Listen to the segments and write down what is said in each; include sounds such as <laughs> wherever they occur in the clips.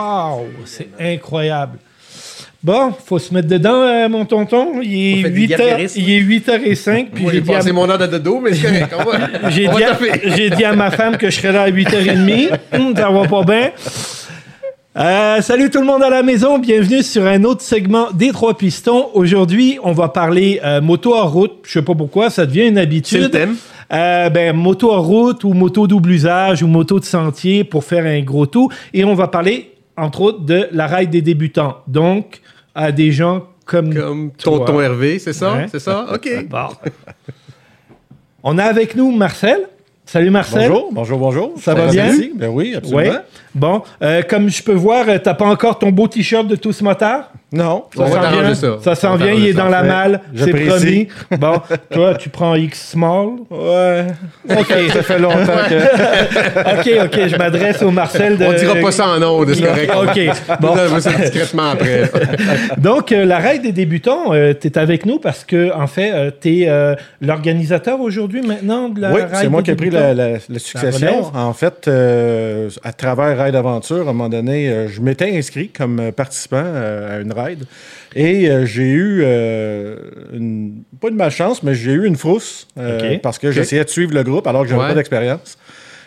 Wow, c'est incroyable. Bon, faut se mettre dedans, euh, mon tonton. Il est, On fait du 8 heures, gargarisme. il est 8h05. Puis Moi, j'ai à, passé mon heure de dodo, mais c'est correct. <laughs> J'ai dit à- j'ai dit à ma femme que je serais là à 8h30. <laughs> Hum, ça va pas bien. Euh, salut tout le monde à la maison, bienvenue sur un autre segment des trois pistons. Aujourd'hui, on va parler euh, moto en route. Je sais pas pourquoi, ça devient une habitude. C'est le thème. Euh, ben, moto en route ou moto double usage ou moto de sentier pour faire un gros tour. Et on va parler, entre autres, de la ride des débutants. Donc, à des gens comme... Comme toi. tonton Hervé, c'est ça? Ouais. C'est ça? <laughs> OK. Bon. On a avec nous Marcel. Salut Marcel. Bonjour, bonjour, bonjour. Ça va bien? merci. Ben oui, absolument. Ouais. Bon, euh, comme je peux voir, euh, t'as pas encore ton beau t-shirt de tous motards? Non, On va s'en vient. ça. Ça s'en vient, il est dans ça. la malle, c'est promis. <laughs> Bon, toi, tu prends X small. Ouais. OK. Ça fait longtemps que. <laughs> OK, OK, je m'adresse au Marcel de... On dira pas ça en ondes, c'est correct. OK. <laughs> Bon. On va ça discrètement après. donc, euh, la ride des débutants, euh, tu es avec nous parce que, en fait, tu es l'organisateur aujourd'hui maintenant de la Oui, c'est moi qui ai pris la, la- la succession. en fait, euh, à travers Ride Aventure, à un moment donné, euh, je m'étais inscrit comme euh, participant euh, à une Et euh, j'ai eu, euh, une- pas une malchance, mais j'ai eu une frousse euh, parce que j'essayais de suivre le groupe alors que j'avais Ouais. pas d'expérience.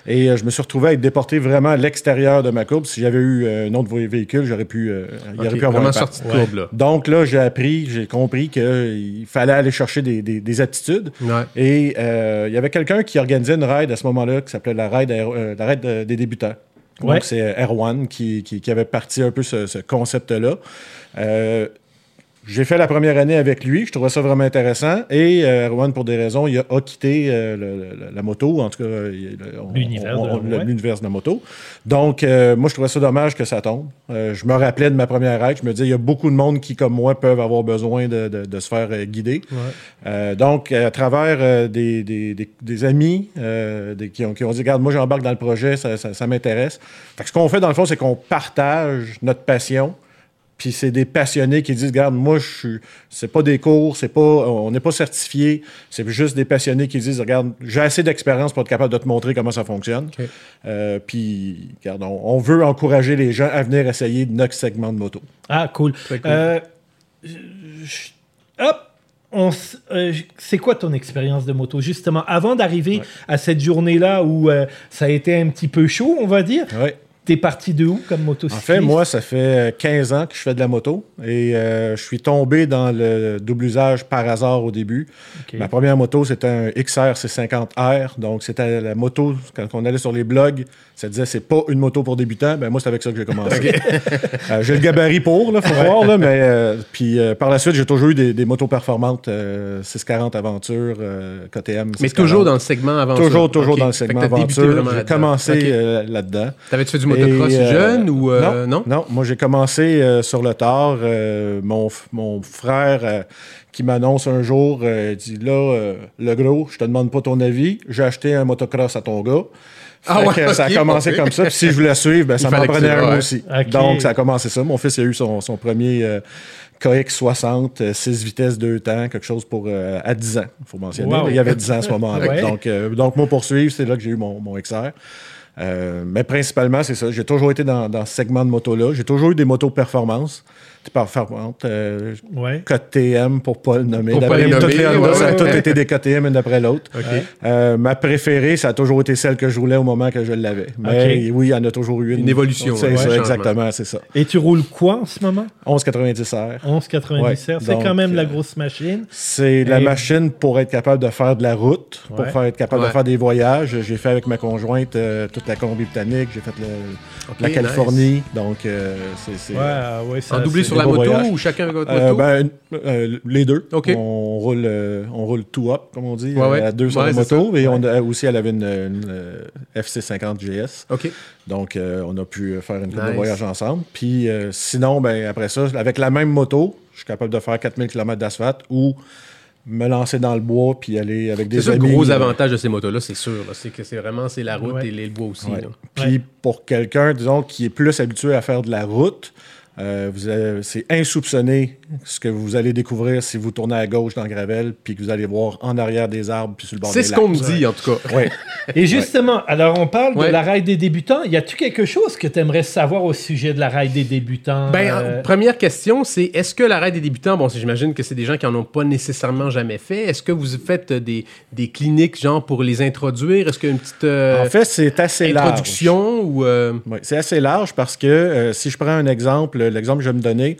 Et euh, je me suis retrouvé à être déporté vraiment à l'extérieur de ma courbe. Si j'avais eu un autre vé- véhicule, j'aurais pu, euh, il aurait pu avoir un sorti de courbe, là. Donc là, j'ai appris, j'ai compris qu'il fallait aller chercher des, des- des aptitudes. Ouais. Et euh, il y avait quelqu'un qui organisait une ride à ce moment-là qui s'appelait la ride, euh, la ride des débutants. Donc c'est euh, Erwan qui, qui, qui avait parti un peu ce, ce concept-là. Euh, j'ai fait la première année avec lui, je trouvais ça vraiment intéressant. Et euh, Erwan, pour des raisons, il a, a quitté euh, le- le- la moto, en tout cas L'univers de- ouais. la moto. Donc, euh, moi, je trouvais ça dommage que ça tombe. Euh, je me rappelais de ma première ride, je me disais, il y a beaucoup de monde qui, comme moi, peuvent avoir besoin de, de- de se faire euh, guider. Euh, donc, à travers euh, des, des- des- des amis euh, des- qui, ont, qui ont dit Regarde, moi, j'embarque dans le projet, ça, ça- ça m'intéresse. Ce qu'on fait, dans le fond, c'est qu'on partage notre passion. Puis c'est des passionnés qui disent Regarde, moi, je suis. C'est pas des cours, c'est pas. On n'est pas certifié. C'est juste des passionnés qui disent Regarde, j'ai assez d'expérience pour être capable de te montrer comment ça fonctionne. Euh, puis, regarde, on, on veut encourager les gens à venir essayer notre segment de moto. Ah, cool. Euh, hop! euh, c'est quoi ton expérience de moto, justement, avant d'arriver à cette journée-là où euh, ça a été un petit peu chaud, on va dire? Ouais. T'es parti de où comme moto En fait, moi, ça fait 15 ans que je fais de la moto et euh, je suis tombé dans le double usage par hasard au début. Ma première moto, c'était un XR C50R. Donc, c'était la moto, quand on allait sur les blogs, ça disait c'est pas une moto pour débutants. Ben, moi, c'est avec ça que j'ai commencé. <laughs> Euh, j'ai le gabarit pour, là, faut voir. Là, mais, euh, puis euh, par la suite, j'ai toujours eu des, des motos performantes, euh, 640 Aventure, euh, KTM. Mais 640. toujours dans le segment avant Toujours, toujours dans le segment t'as débuté aventure. vraiment J'ai là-dedans. commencé euh, là-dedans. T'avais-tu fait du motocross euh, jeune ou euh, non? non? moi j'ai commencé euh, sur le tard. Euh, mon, mon frère euh, qui m'annonce un jour, euh, il dit là, euh, le gros, je te demande pas ton avis, j'ai acheté un motocross à ton gars. Ah Fait ouais, que ça a commencé comme ça. Puis si je voulais suivre, ben, ça m'en prenait un ouais. aussi. Donc ça a commencé ça. Mon fils a eu son, son premier euh, KX60, 6 vitesses, 2 temps, quelque chose pour euh, à 10 ans, il faut mentionner. Wow. Il y avait 10 ans à ce moment-là. <laughs> Ouais. Donc, euh, donc, moi, pour suivre, c'est là que j'ai eu mon, mon XR. Euh, mais principalement, c'est ça. J'ai toujours été dans, dans ce segment de moto-là. J'ai toujours eu des motos performance, performantes, euh, Ouais. KTM pour pas le nommer. Pour pas D'après les nommer, les Honda, ouais, ça a ouais, ouais. été des KTM une après l'autre. OK. Euh, ma préférée, ça a toujours été celle que je voulais au moment que je l'avais. Mais oui, il y en a toujours eu une. Une évolution, C'est ouais, ça, exactement, c'est ça. Et tu roules quoi en ce moment? 1190 R. 11,97. Ouais, c'est donc, quand même la euh, grosse machine. C'est la Et- machine pour être capable de faire de la route, pour faire, être capable Ouais. de faire des voyages. J'ai fait avec ma conjointe euh, toute la Colombie-Britannique, j'ai fait le- la nice. Californie. Donc, euh, c'est. Ouais, ouais, En doublé sur la moto voyages. ou chacun avec votre Euh, moto? ben, euh, les deux. OK. On roule, euh, on roule tout up, comme on dit, Ouais, ouais. à deux sur Ouais, la moto. ça. Et on a aussi, elle avait une, une, euh, FC50 GS. OK. Donc, euh, on a pu faire une couple de Nice. voyages ensemble. Puis, euh, sinon, ben, après ça, avec la même moto, je suis capable de faire 4000 km d'asphalte ou me lancer dans le bois puis aller avec des C'est ça le amis. gros euh, avantage de ces motos-là, c'est sûr. là. C'est que c'est vraiment c'est la route Ouais. et les- le bois aussi. Ouais. Puis pour quelqu'un, disons, qui est plus habitué à faire de la route, Euh, c'est insoupçonné ce que vous allez découvrir si vous tournez à gauche dans Gravel, puis que vous allez voir en arrière des arbres, puis sur le bord C'est des ce qu'on me dit, en tout cas. <laughs> Ouais. Et justement, alors on parle de la raille des débutants. Y a-tu quelque chose que tu aimerais savoir au sujet de la raille des débutants? Ben, Euh, première question, c'est est-ce que l'arrêt des débutants, bon, c'est- j'imagine que c'est des gens qui en ont pas nécessairement jamais fait. Est-ce que vous faites euh, des, des cliniques, genre, pour les introduire? Est-ce qu'il y a une petite euh, En fait, c'est assez large. introduction ou. euh, Oui, c'est assez large parce que euh, si je prends un exemple, l'exemple que je vais me donner,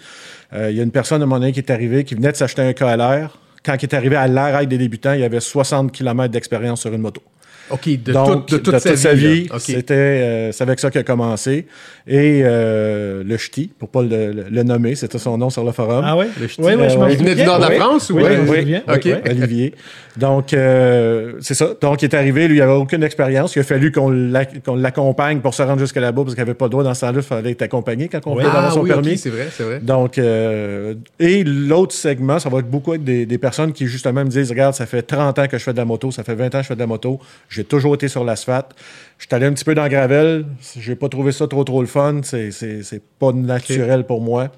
euh, il y a une personne à mon avis qui est arrivée, qui venait de s'acheter un KLR. Quand il est arrivé à l'arrêt des débutants, il avait 60 km d'expérience sur une moto. OK, de, Donc, toute- de toute sa, vie. c'était euh, c'est avec ça qu'il a commencé. Et euh, le ch'ti, pour pas le, le- le nommer, c'était son nom sur le forum. Ah ouais? Le ch'ti. Je Euh, m'en ouais. Il venait du nord de la. France ou Oui, euh, oui. Olivier? Donc, euh, c'est ça. Donc, il est arrivé, lui, il avait aucune expérience. Il a fallu qu'on l'ac- qu'on l'accompagne pour se rendre jusqu'à là-bas parce qu'il n'avait pas le droit dans ce temps-là. Il fallait être accompagné quand on voulait avoir Ah son oui, permis. C'est vrai, c'est vrai. Donc, euh, et l'autre segment, ça va être beaucoup avec des, des personnes qui justement me disent Regarde, ça fait 30 ans que je fais de la moto, ça fait 20 ans que je fais de la moto, j'ai toujours été sur l'asphalte. Je suis allé un petit peu dans gravel, j'ai pas trouvé ça trop trop le fun, c'est, c'est, pas naturel pour moi.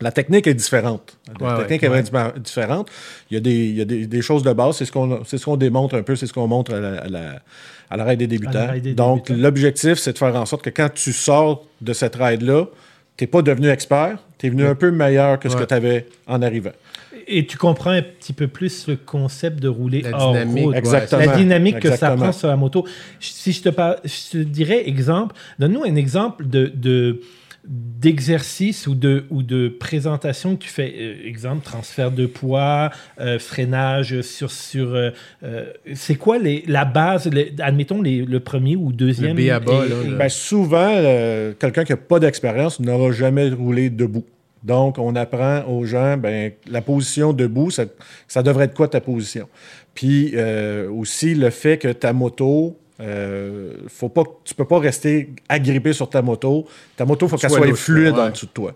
La technique est différente. La Ouais, technique ouais, est vraiment di- différente. Il y a des, il y a des, des choses de base, c'est ce qu'on, ce qu'on démontre un peu, c'est ce qu'on montre à la, à la, à la ride des débutants. Ride des Donc, l'objectif, c'est de faire en sorte que quand tu sors de cette ride-là, tu n'es pas devenu expert, tu es venu un peu meilleur que ce Ouais. que tu avais en arrivant. Et tu comprends un petit peu plus le concept de rouler La hors dynamique, route. Exactement. La dynamique que ça prend sur la moto. Si je te, parle, je te dirais exemple, donne-nous un exemple de, de- d'exercice ou de, ou de présentation que tu fais. Euh, exemple, transfert de poids, euh, freinage sur... sur euh, euh, c'est quoi les, la base, les- admettons les- le premier ou deuxième? Le B à bas, et- là, Ben, souvent, euh, quelqu'un qui n'a pas d'expérience n'aura jamais roulé debout. Donc, on apprend aux gens, ben, la position debout, ça, ça devrait être quoi ta position? Puis euh, aussi, le fait que ta moto, euh, faut pas, tu peux pas rester agrippé sur ta moto. Ta moto, il faut qu'elle Soit fluide ouais. en dessous de toi.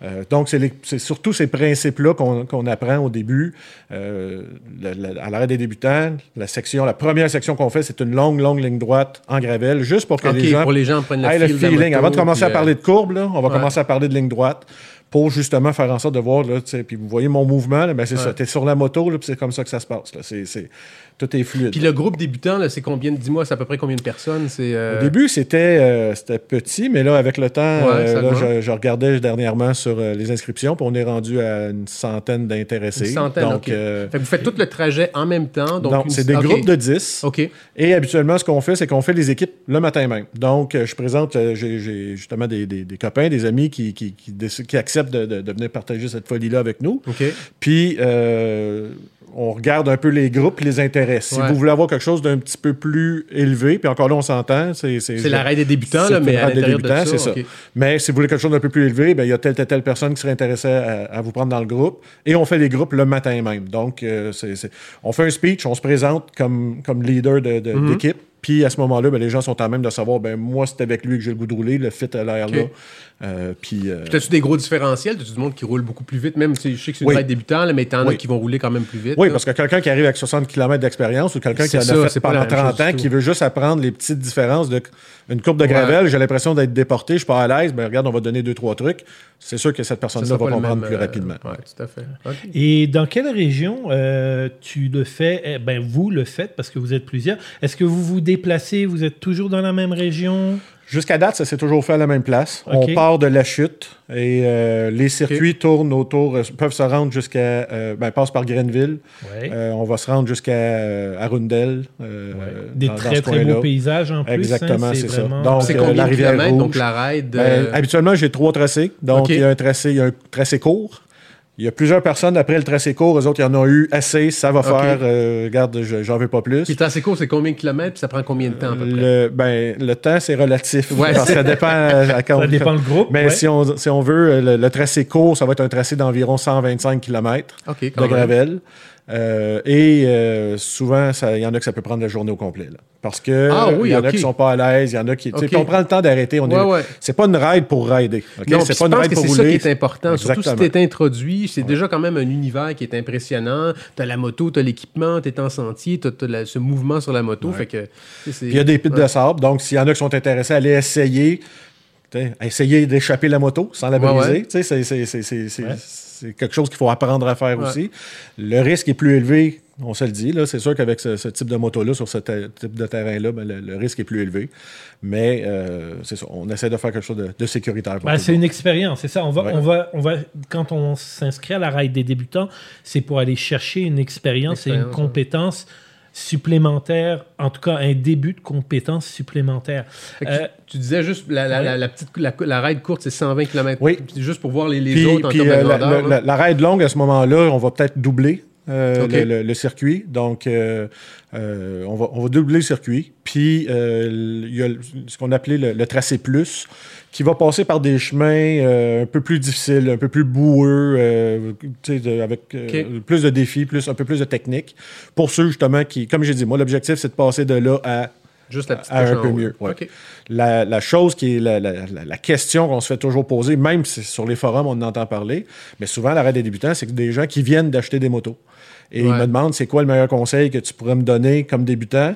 Euh, donc, c'est surtout ces principes-là qu'on apprend au début. Euh, la- la- à l'arrêt des débutants, la section, la première section qu'on fait, c'est une longue, longue ligne droite en gravel, juste pour que les gens pour les gens prennent le feeling. moto, Avant de commencer à parler euh, de courbe, là, on va ouais. commencer à parler de ligne droite pour justement faire en sorte de voir, là, puis vous voyez mon mouvement, là, ben c'est ça. Tu es sur la moto, là, puis c'est comme ça que ça se passe. Là. Tout est fluide. Puis le groupe débutant, c'est combien, dis-moi, c'est à peu près combien de personnes? C'est, euh, Au début, c'était, euh, c'était petit, mais là, avec le temps, Ouais, euh, ça là, je, je regardais dernièrement sur les inscriptions, puis on est rendu à une centaine d'intéressés. Une centaine, Donc, OK. Fait que vous faites tout le trajet en même temps. Donc une- c'est des groupes de 10. OK. Et habituellement, ce qu'on fait, c'est qu'on fait les équipes le matin même. Donc, je présente, j'ai justement des, des- des copains, des amis qui, qui, qui acceptent de, de- de venir partager cette folie-là avec nous. Puis, euh, on regarde un peu les groupes, les intérêts. Si Ouais. vous voulez avoir quelque chose d'un petit peu plus élevé, puis encore là, on s'entend. C'est C'est l'arrêt des débutants, là, mais à des de débutants, c'est ça. Mais si vous voulez quelque chose d'un peu plus élevé, ben, il y a telle, telle, telle personne qui serait intéressée à, à vous prendre dans le groupe. Et on fait les groupes le matin même. Donc, euh, on fait un speech, on se présente comme, comme leader de- de- Mhm. d'équipe. Puis à ce moment-là, ben, les gens sont à même de savoir, ben, moi, c'est avec lui que j'ai le goût de rouler, le fit a l'air là. Euh, puis, euh, Puis T'as-tu des gros différentiels? T'as-tu du monde qui roule beaucoup plus vite? Même si je sais que c'est une Oui. débutant, là, mais t'en as Oui. qui vont rouler quand même plus vite. Oui, là. parce que quelqu'un qui arrive avec 60 km d'expérience ou quelqu'un qui en ça, a fait pas la pendant même 30 chose ans, qui veut juste apprendre les petites différences de une courbe de Ouais. gravel, j'ai l'impression d'être déporté, je suis pas à l'aise, ben regarde, on va donner deux, trois trucs. C'est sûr que cette Ça personne-là va comprendre même, plus euh, rapidement. Ouais, tout à fait. Et dans quelle région euh, tu le fais? Eh Ben vous le faites parce que vous êtes plusieurs. Est-ce que vous vous déplacez Vous êtes toujours dans la même région? Jusqu'à date, ça s'est toujours fait à la même place. On part de la chute et euh, les circuits tournent autour, euh, peuvent se rendre jusqu'à, euh, ben, passent par Grenville. Ouais. Euh, on va se rendre jusqu'à euh, Arundel. euh, Des dans- dans très ce très beaux paysages en plus. Exactement, hein, c'est ça. Donc, C'est euh, combien la de rivière kilomètres, donc Rouge. la ride? Ben, habituellement, j'ai trois tracés. Donc, il y a un tracé, il y a un tracé court. Il y a plusieurs personnes après le tracé court. Eux autres, ils en ont eu assez. Ça va faire. euh, regarde, je- j'en veux pas plus. Puis le c'est court, c'est combien de kilomètres? Puis ça prend combien de temps, à peu près? Le, ben, le temps, c'est relatif. Ouais, parce que ça dépend. à- <laughs> quand- Ça dépend le groupe. Mais ouais. si, on, si on veut, le, le tracé court, ça va être un tracé d'environ 125 km OK, de quand même. Euh, et euh, souvent, il y en a que ça peut prendre la journée au complet. là. Parce que Ah oui, il y en a qui sont pas à l'aise, il y en a qui. tu sais, Ok. puis on prend le temps d'arrêter. On Ouais, est- ouais. C'est pas une ride pour rider. Non, c'est pas une ride pour c'est ça qui rouler. est important. Surtout si Exactement. tu es introduit, c'est déjà quand même un univers qui est impressionnant. Tu as la moto, tu as l'équipement, tu es en sentier, tu as, ce mouvement sur la moto. Fait que, il y a des pits de sable. Donc, s'il y en a qui sont intéressés à aller essayer, essayer d'échapper la moto sans la briser. ouais. C'est, Ouais. quelque chose qu'il faut apprendre à faire Ouais. aussi. Le risque est plus élevé, on se le dit. Là. C'est sûr qu'avec ce, ce type de moto-là, sur ce type de terrain-là, ben, le, le risque est plus élevé. Mais euh, c'est ça, on essaie de faire quelque chose de, de sécuritaire. Ben, c'est une expérience, c'est ça. On va, Ouais. on va, on va, quand on s'inscrit à la ride des débutants, c'est pour aller chercher une expérience et une ouais. Supplémentaire, en tout cas un début de compétence supplémentaire. Euh, tu, tu disais juste la, la, ouais. la, la petite la, la ride courte, c'est 120 km. Oui. Juste pour voir les, les Puis, autres en puis, termes de euh, la, grandeur. la- là. la- la raid longue, à ce moment-là, on va peut-être doubler euh, le, le- le circuit. Donc, euh, euh, on, va, on va doubler le circuit. Puis, il y a ce qu'on appelait le, le tracé plus, qui va passer par des chemins un peu plus difficiles, un peu plus boueux, de- avec plus de défis, plus, un peu plus de technique. Pour ceux, justement, qui, comme j'ai dit, moi, l'objectif, c'est de passer de là à Juste la petite à un peu mieux, ouais. La, la chose qui est la, la- la- la question qu'on se fait toujours poser, même si sur les forums on en entend parler, mais souvent l'arrêt des débutants, c'est que des gens qui viennent d'acheter des motos. Et ils me demandent c'est quoi le meilleur conseil que tu pourrais me donner comme débutant?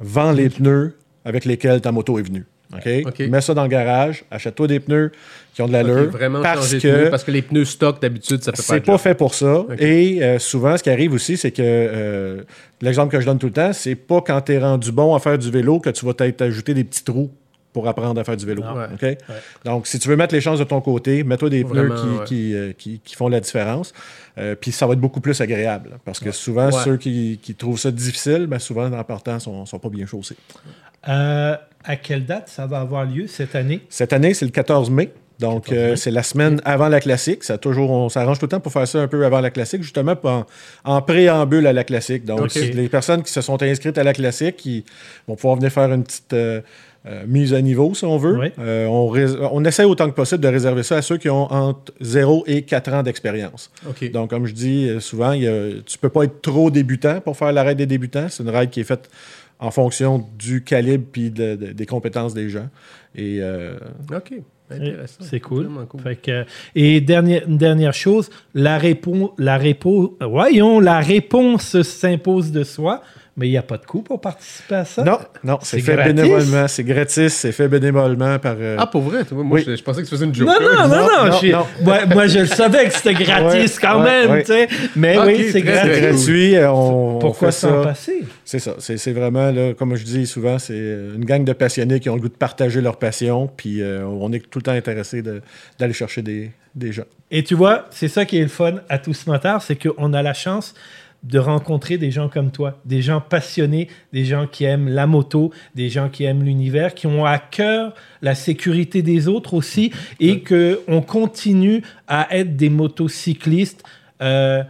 Vends les pneus avec lesquels ta moto est venue. OK? OK. Mets ça dans le garage, achète-toi des pneus qui ont de l'allure. vraiment parce changer que parce que les pneus stock d'habitude, ça fait pas c'est pas fait pour ça. Et euh, souvent, ce qui arrive aussi, c'est que euh, l'exemple que je donne tout le temps, c'est pas quand tu es rendu bon à faire du vélo que tu vas peut-être ajouter des petits trous pour apprendre à faire du vélo. Ouais. Donc, si tu veux mettre les chances de ton côté, mets-toi des pneus Vraiment, qui, ouais. qui, euh, qui- qui font la différence. Euh, puis ça va être beaucoup plus agréable. Parce que souvent, ceux qui, qui trouvent ça difficile, ben souvent, en partant, sont, sont pas bien chaussés. euh, à quelle date ça va avoir lieu cette année? Cette année, c'est le 14 mai. Donc, 14 mai. euh, c'est la semaine avant la classique. Ça toujours, on s'arrange tout le temps pour faire ça un peu avant la classique, justement en, en préambule à la classique. Donc, les personnes qui se sont inscrites à la classique, qui vont pouvoir venir faire une petite euh, euh, mise à niveau, si on veut. Oui. Euh, on, rés- on essaie autant que possible de réserver ça à ceux qui ont entre 0 et 4 ans d'expérience. Donc, comme je dis euh, souvent, il y a- tu peux pas être trop débutant pour faire la raid des débutants. C'est une raid qui est faite en fonction du calibre puis de- de- des compétences des gens. Et euh, OK. C'est cool. Vraiment cool. Fait que- et dernière, une dernière chose, la, répo, la, répo, voyons, la réponse s'impose de soi, mais il n'y a pas de coût pour participer à ça? Non, non, c'est fait gratis? bénévolement. C'est gratis, c'est fait bénévolement par. euh, Ah, pour vrai? toi, Moi, Oui. je, je pensais que tu faisais une joke. Non, non, non, non. Non, je- non. Moi, moi, je le savais que c'était gratis Ouais, quand ouais, même, ouais. tu sais. Mais oui, c'est gratuit. euh, On, on Pourquoi fait s'en ça. passer? C'est ça. C'est c'est vraiment, là, comme je dis souvent, c'est une gang de passionnés qui ont le goût de partager leur passion. Puis euh, on est tout le temps intéressé de- d'aller chercher des, des gens. Et tu vois, c'est ça qui est le fun à tous motards, c'est qu'on a la chance de rencontrer des gens comme toi, des gens passionnés, des gens qui aiment la moto, des gens qui aiment l'univers, qui ont à cœur la sécurité des autres aussi, et que on continue à être des motocyclistes euh,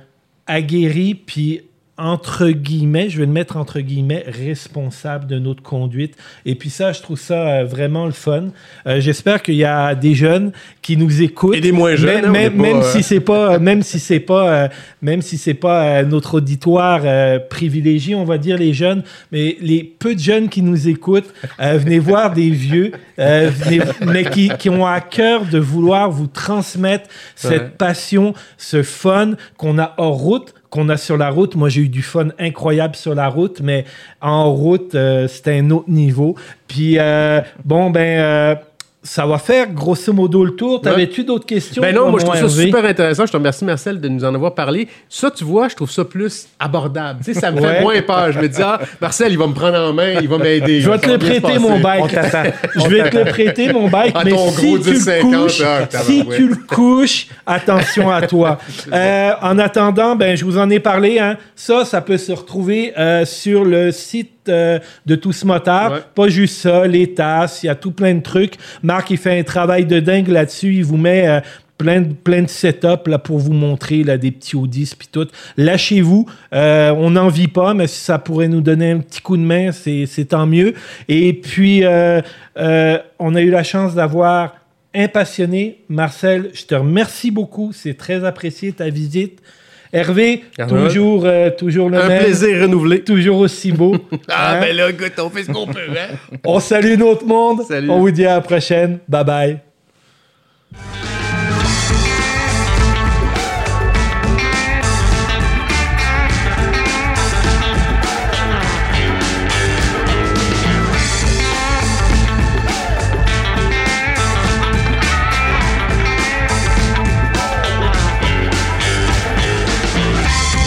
aguerris puis entre guillemets, je vais le mettre entre guillemets, responsables de notre conduite. Et puis ça, je trouve ça euh, vraiment le fun. Euh, J'espère qu'il y a des jeunes qui nous écoutent. Et des moins jeunes, Même, hein, est même, euh, si c'est pas, même si c'est pas, euh, même si c'est pas euh, notre auditoire euh, privilégié, on va dire les jeunes, mais les peu de jeunes qui nous écoutent, euh, venez <laughs> voir des vieux, euh, venez- mais qui, qui ont à cœur de vouloir vous transmettre cette Ouais. passion, ce fun qu'on a hors route qu'on a sur la route. Moi, j'ai eu du fun incroyable sur la route, mais en route, euh, c'était un autre niveau. Puis, euh, bon, ben, euh, ça va faire grosso modo le tour. T'avais-tu d'autres questions? Ben non, moi je trouve ça Hervé? super intéressant. Je te remercie Marcel de nous en avoir parlé. Ça, tu vois, je trouve ça plus abordable. Tu sais, ça me Ouais. fait moins peur. Je me dis, ah, Marcel, il va me prendre en main, il va m'aider. Je vais te le prêter, mon On bike. <laughs> Je vais te le prêter, mon bike, mais si tu le 10-50, couches, si tu le couches, attention à toi. <laughs> Euh, en attendant, ben, je vous en ai parlé. Hein. Ça, ça peut se retrouver euh, sur le site euh, de Tous Motards. Ouais. Pas juste ça, les tasses, il y a tout plein de trucs. Marc, il fait un travail de dingue là-dessus. Il vous met... euh, Plein de, plein de setup là, pour vous montrer là, des petits audis puis tout. Lâchez-vous. Euh, on n'en vit pas, mais si ça pourrait nous donner un petit coup de main, c'est c'est tant mieux. Et puis, on a eu la chance d'avoir un passionné. Marcel, je te remercie beaucoup. C'est très apprécié ta visite. Hervé, toujours, euh, toujours le Un même. plaisir renouvelé. Toujours aussi beau. <laughs> ah, hein? ben là, écoute, on fait ce qu'on peut. Hein? on salue notre monde. On vous dit à la prochaine. Bye bye.